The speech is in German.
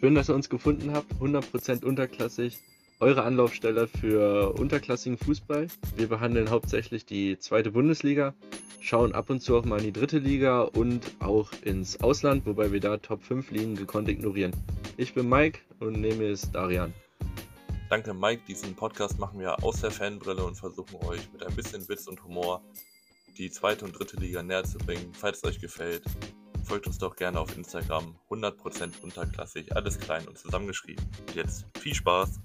Schön, dass ihr uns gefunden habt. 100% unterklassig. Eure Anlaufstelle für unterklassigen Fußball. Wir behandeln hauptsächlich die zweite Bundesliga, schauen ab und zu auch mal in die dritte Liga und auch ins Ausland, wobei wir da Top 5 Ligen gekonnt ignorieren. Ich bin Mike und mir ist Darian. Danke Mike, diesen Podcast machen wir aus der Fanbrille und versuchen euch mit ein bisschen Witz und Humor die zweite und dritte Liga näher zu bringen. Falls es euch gefällt, folgt uns doch gerne auf Instagram. 100% unterklassig, alles klein und zusammengeschrieben. Und jetzt viel Spaß!